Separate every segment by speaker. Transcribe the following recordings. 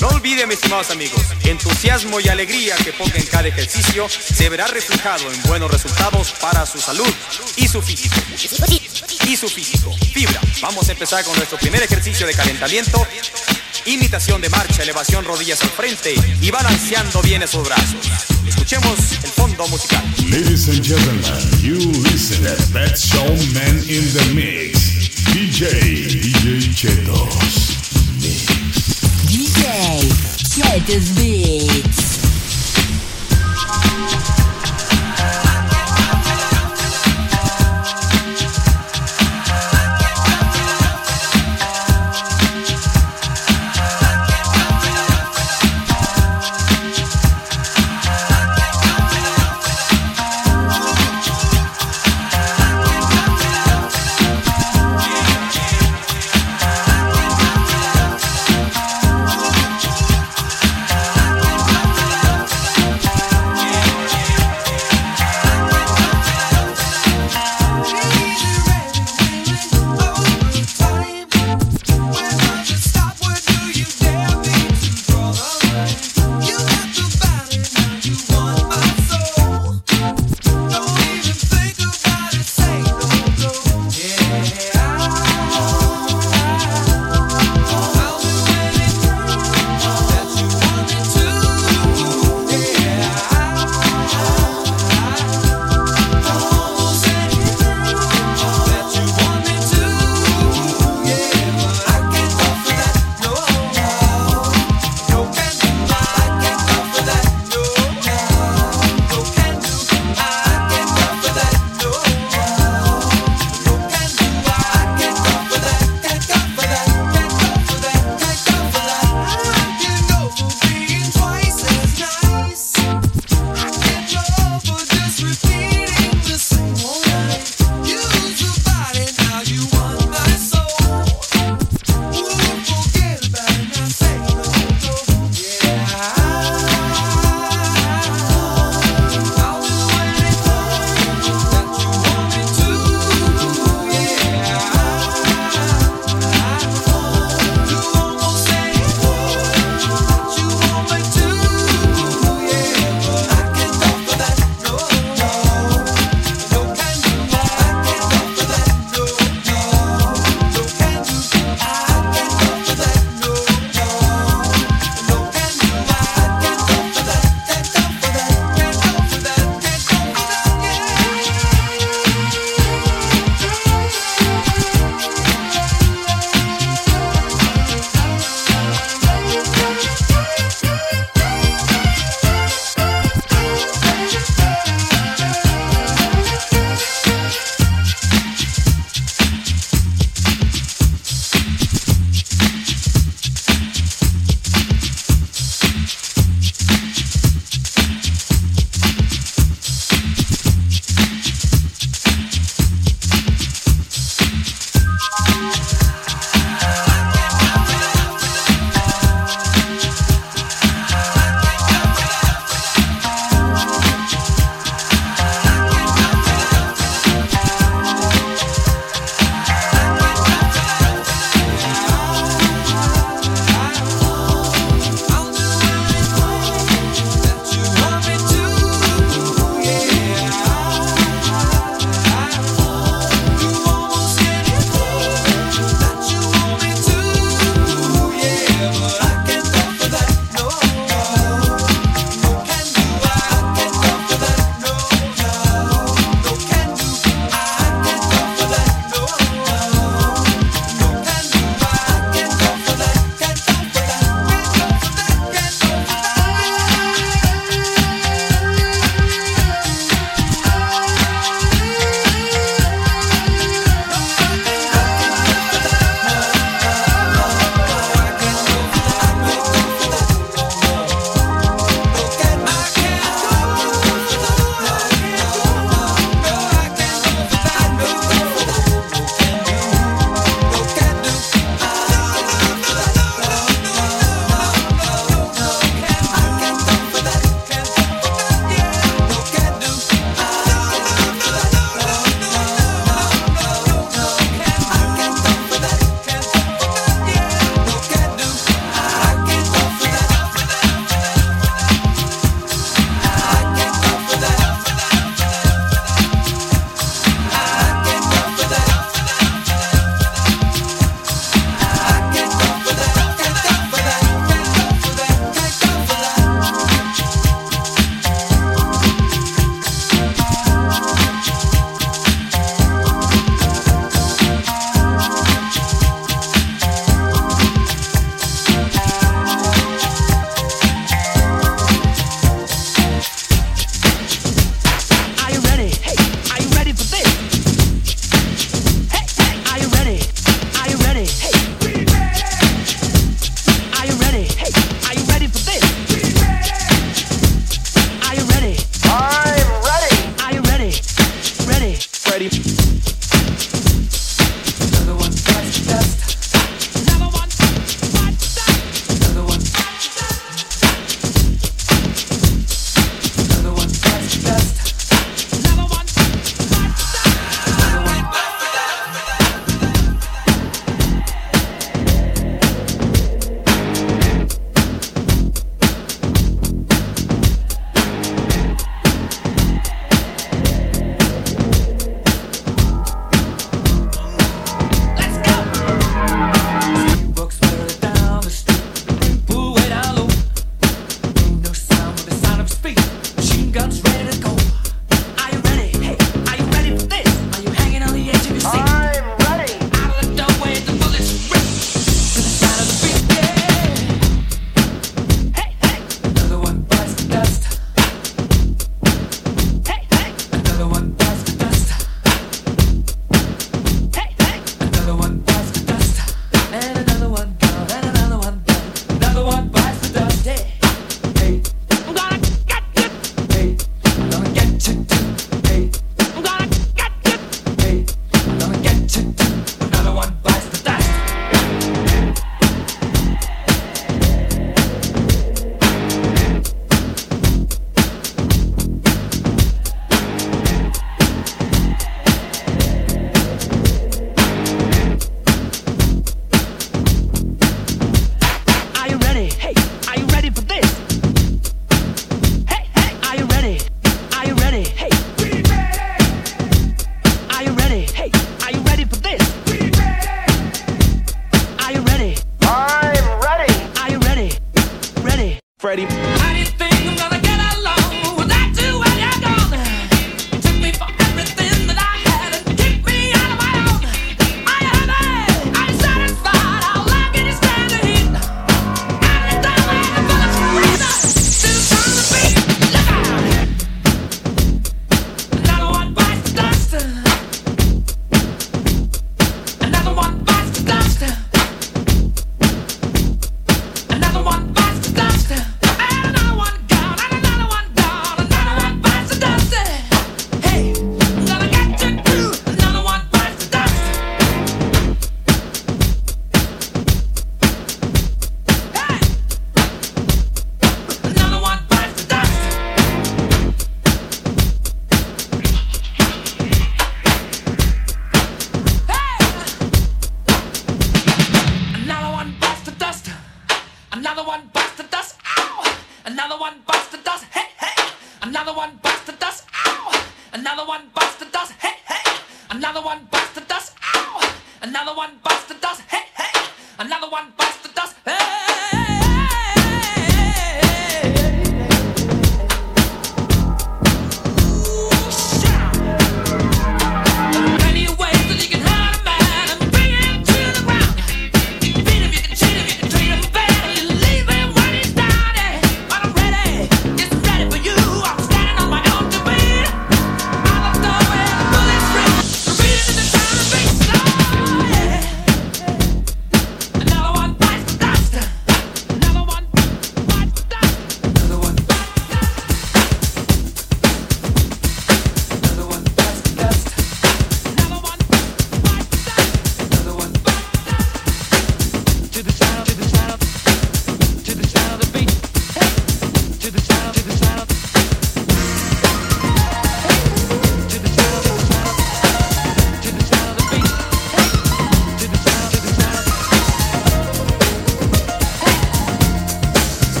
Speaker 1: No olvide, mis estimados amigos, entusiasmo y alegría que ponga en cada ejercicio se verá reflejado en buenos resultados para su salud y su físico. Y su físico. Fibra. Vamos a empezar con nuestro primer ejercicio de calentamiento. Imitación de marcha, elevación rodillas al frente y balanceando bien esos brazos. Escuchemos el fondo musical.
Speaker 2: Ladies and gentlemen, you listen at that showman in the mix. DJ, DJ Chetos.
Speaker 3: DJ Chetos Beats.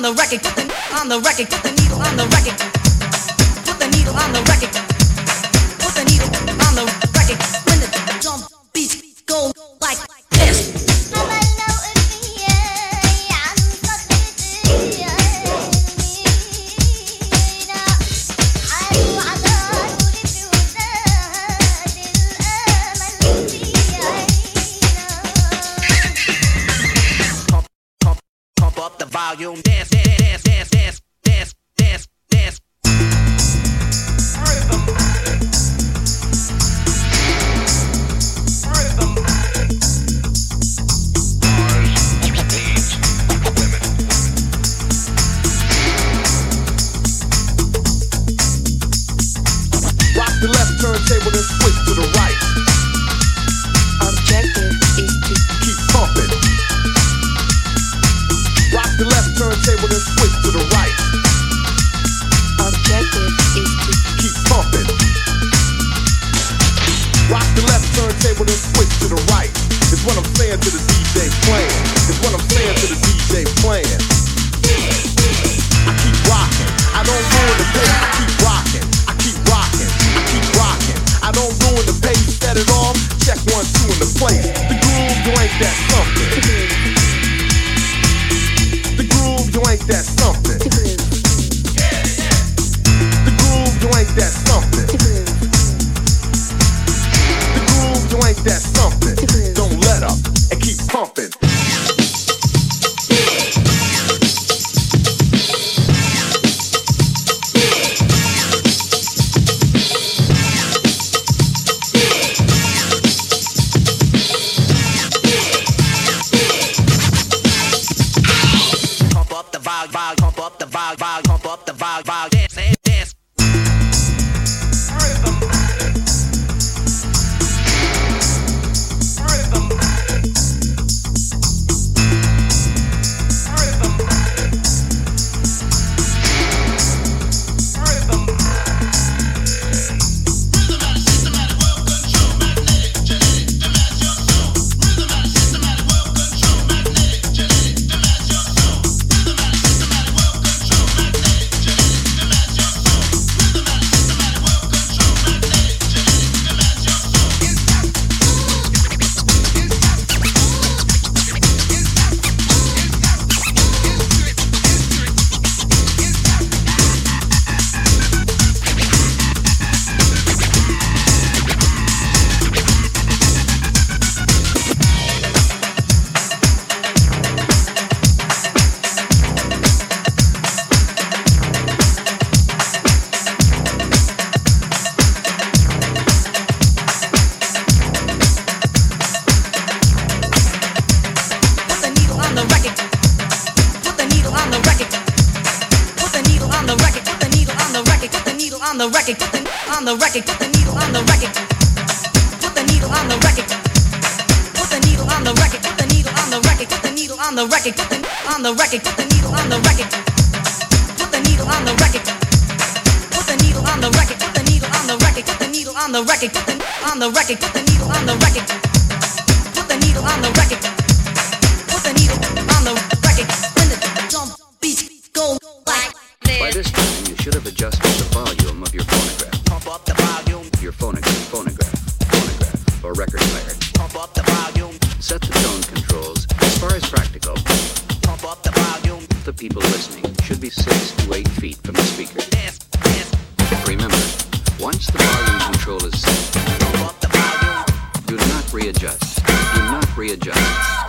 Speaker 4: on the record, put the on the record, put the needle on the record, put the needle on the record. vibe,
Speaker 5: pump up the
Speaker 6: vibe, vibe. readjust.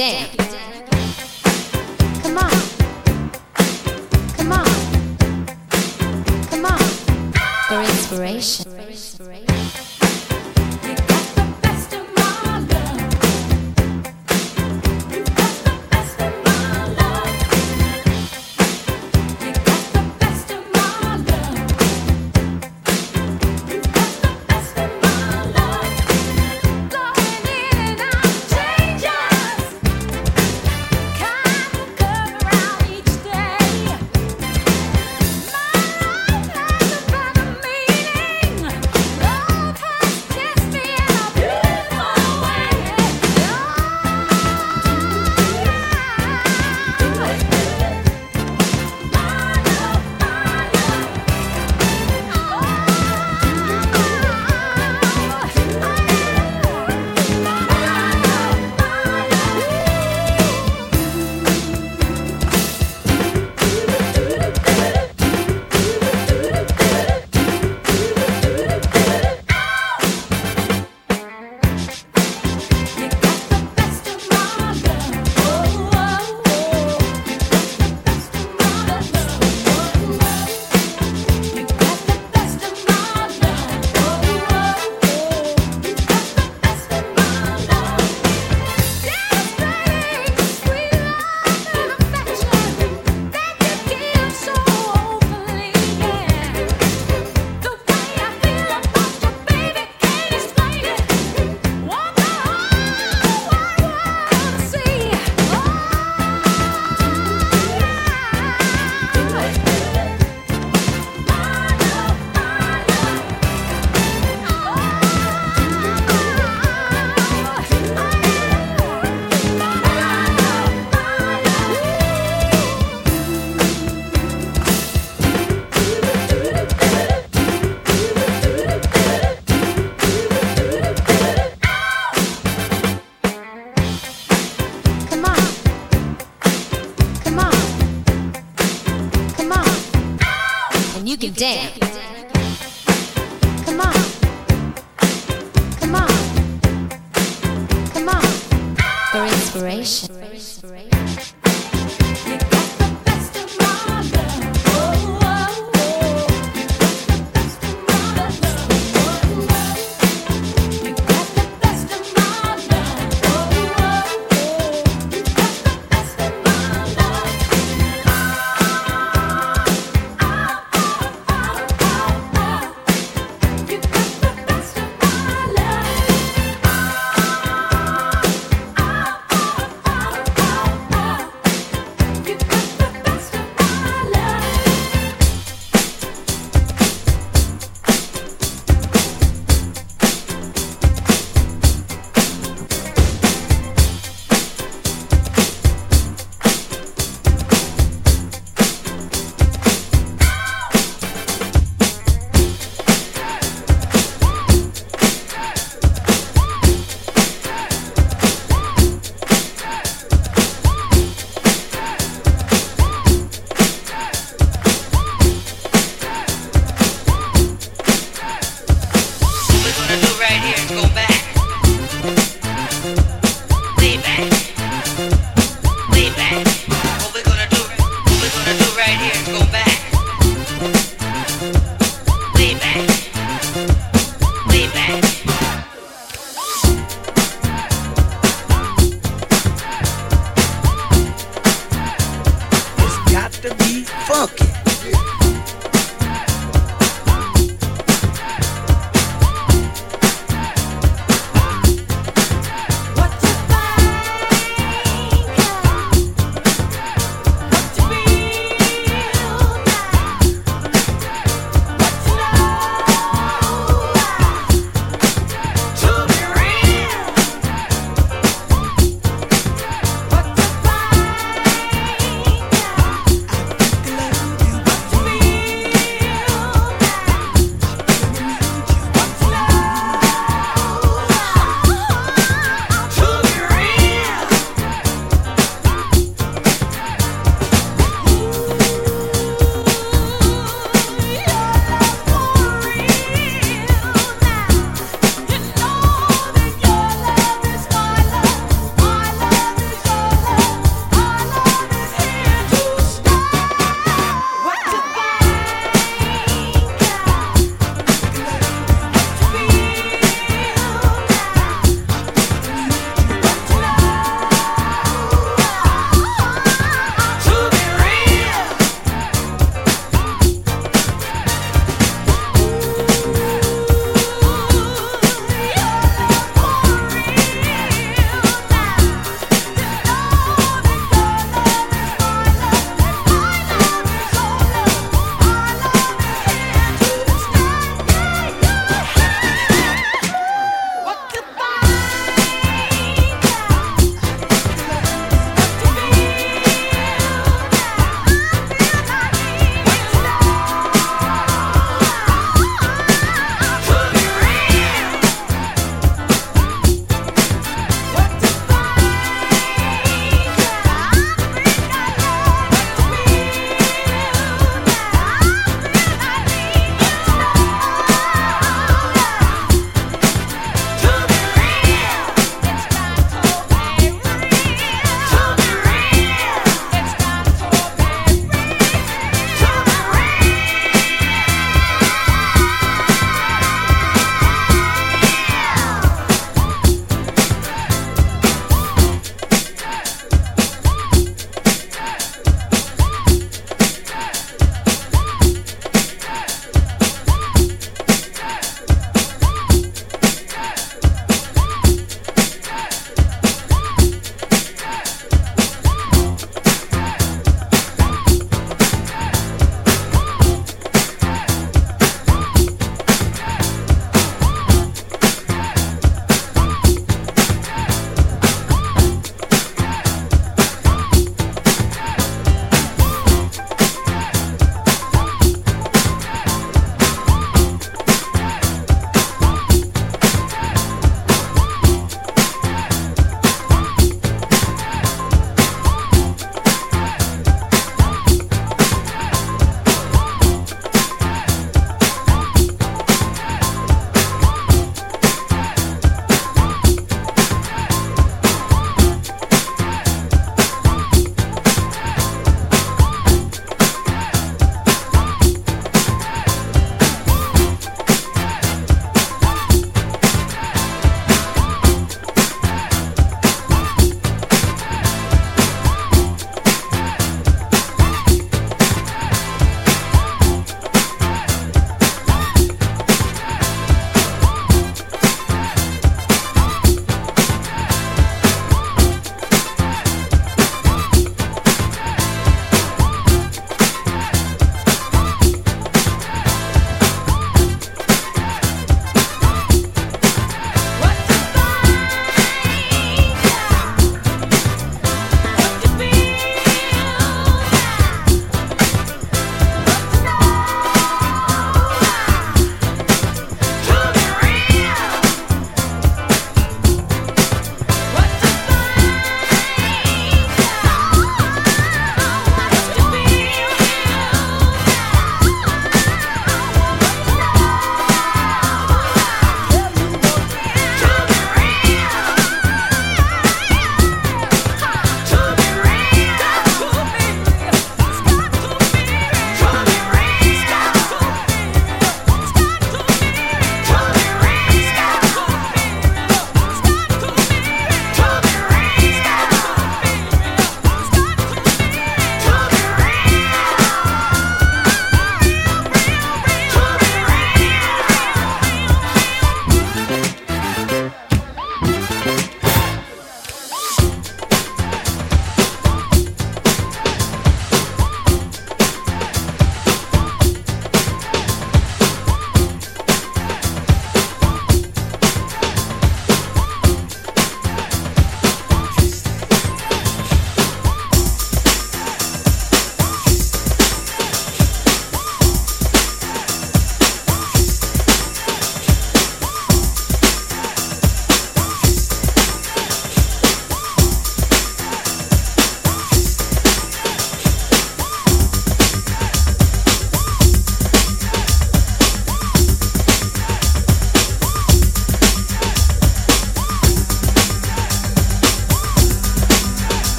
Speaker 6: You
Speaker 7: you can dance.
Speaker 8: Come on. Come on. Come on. For inspiration.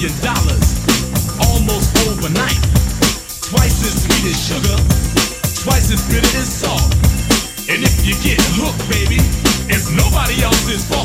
Speaker 9: million dollars almost overnight. Twice as sweet as sugar, twice as bitter as salt. And if you get hooked, baby, it's nobody else's fault.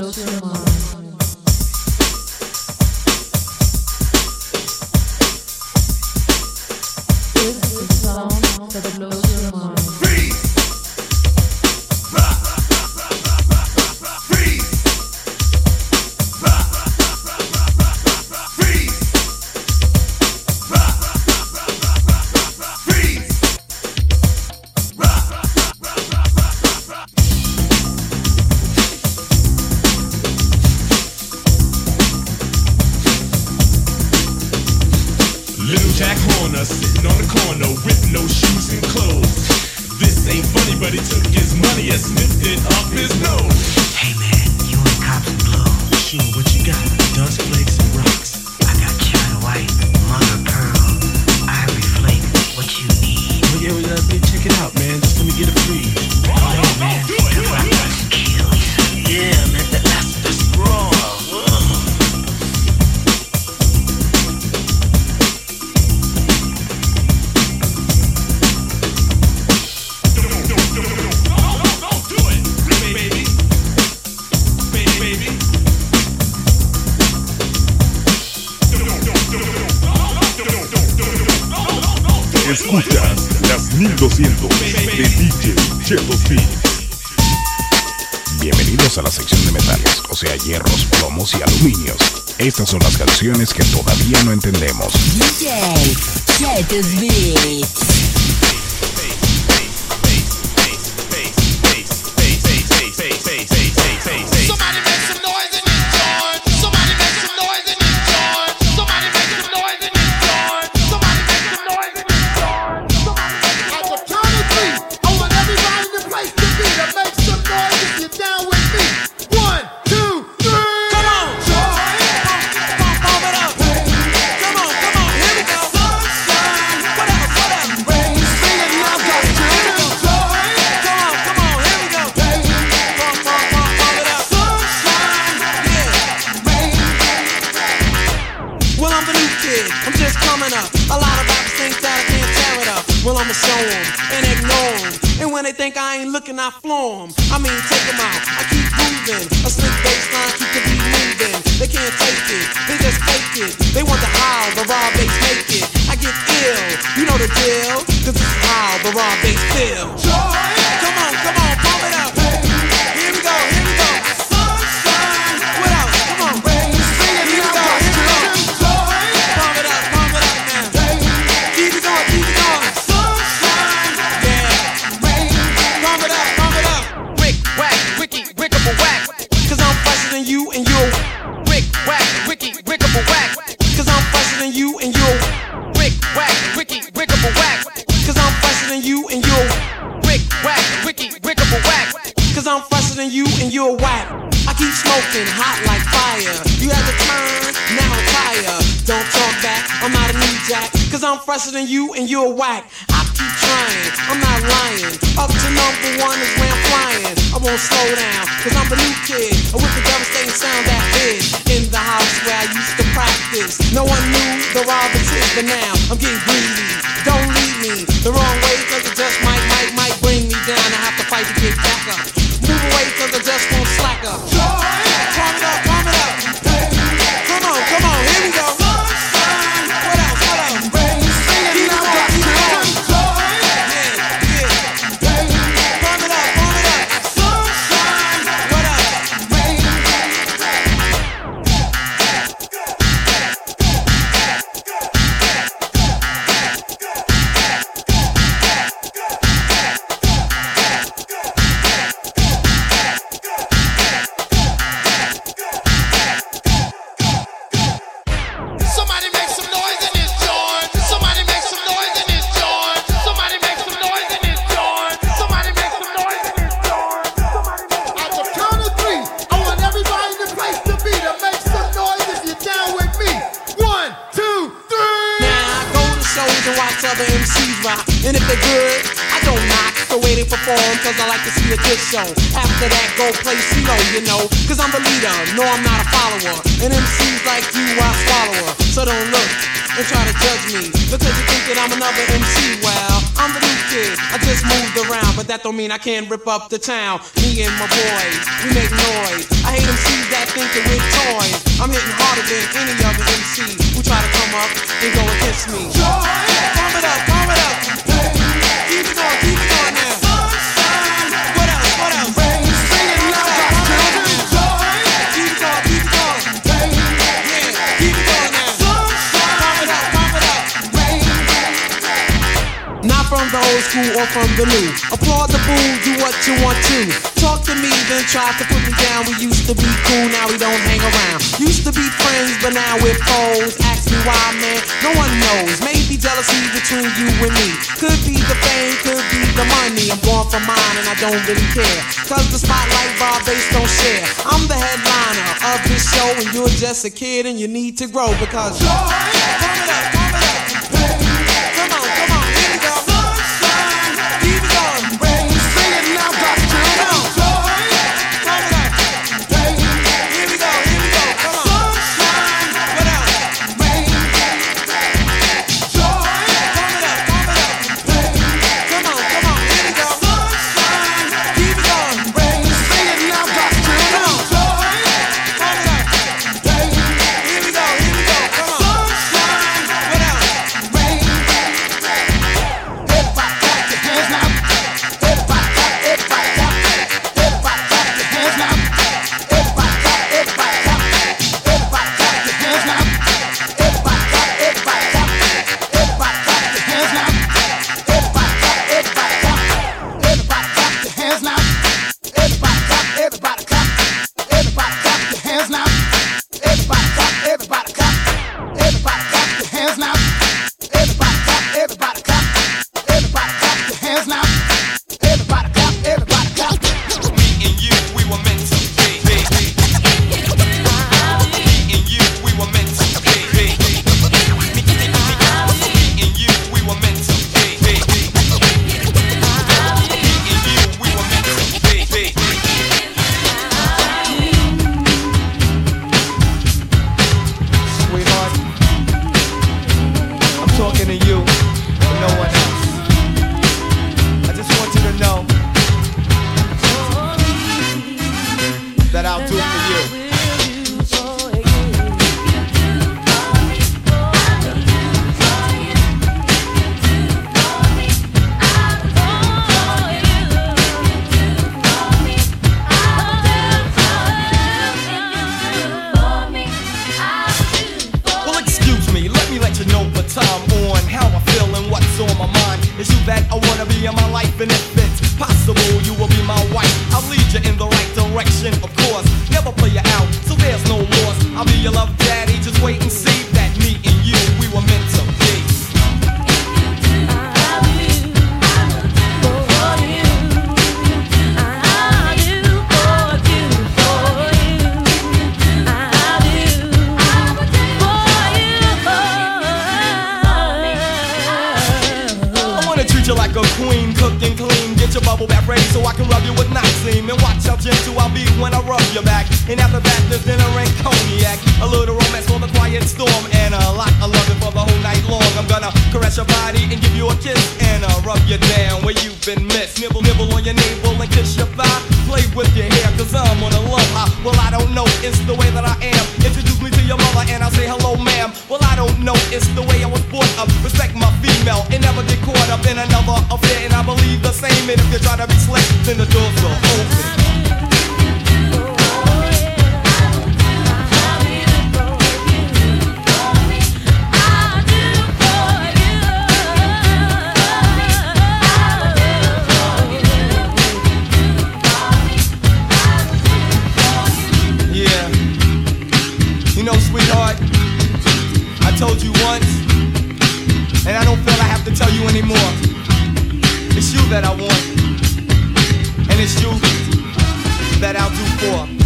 Speaker 10: 都是吗？entendemos.
Speaker 11: I
Speaker 12: flow. I mean, don't mean I can't rip up the town. Me and my boys, we make noise. I hate MCs that think they're with toys. I'm hitting harder than any other MC who try to come up and go against me. Joy! from the loo. Applaud the fool, do what you want to. Talk to me, then try to put me down. We used to be cool, now we don't hang around. Used to be friends, but now we're foes. Ask me why, man, no one knows. Maybe jealousy between you and me. Could be the fame, could be the money. I'm going for mine and I don't really care. Cause the spotlight vibe they don't share. I'm the headliner of this show, and you're just a kid and you need to grow because.
Speaker 8: Joy! you
Speaker 1: like a queen, cooked and clean. Get your
Speaker 13: bubble bath ready so I can rub you with Noxine. And watch how gentle I'll be when I rub your back. And after that, there's dinner and cognac. A little romance for the quiet storm. And a lot of loving for the whole night long. I'm gonna caress your body and give you a kiss. And I'll rub you down where you've been missed. Nibble, nibble on your navel and kiss your thigh. Play with your hair, cause I'm on a love high. Well, I don't know, it's the way that I am. Introduce me to your mother and I'll say hello, ma'am. Well, I don't know, it's the way I was brought up. Respect my female and never get caught up in another affair. And I believe the same. And if you try to be slick, then the doors will open. Told you once, and I don't feel I have to tell you anymore. It's you that I want, and it's you that I'll do for.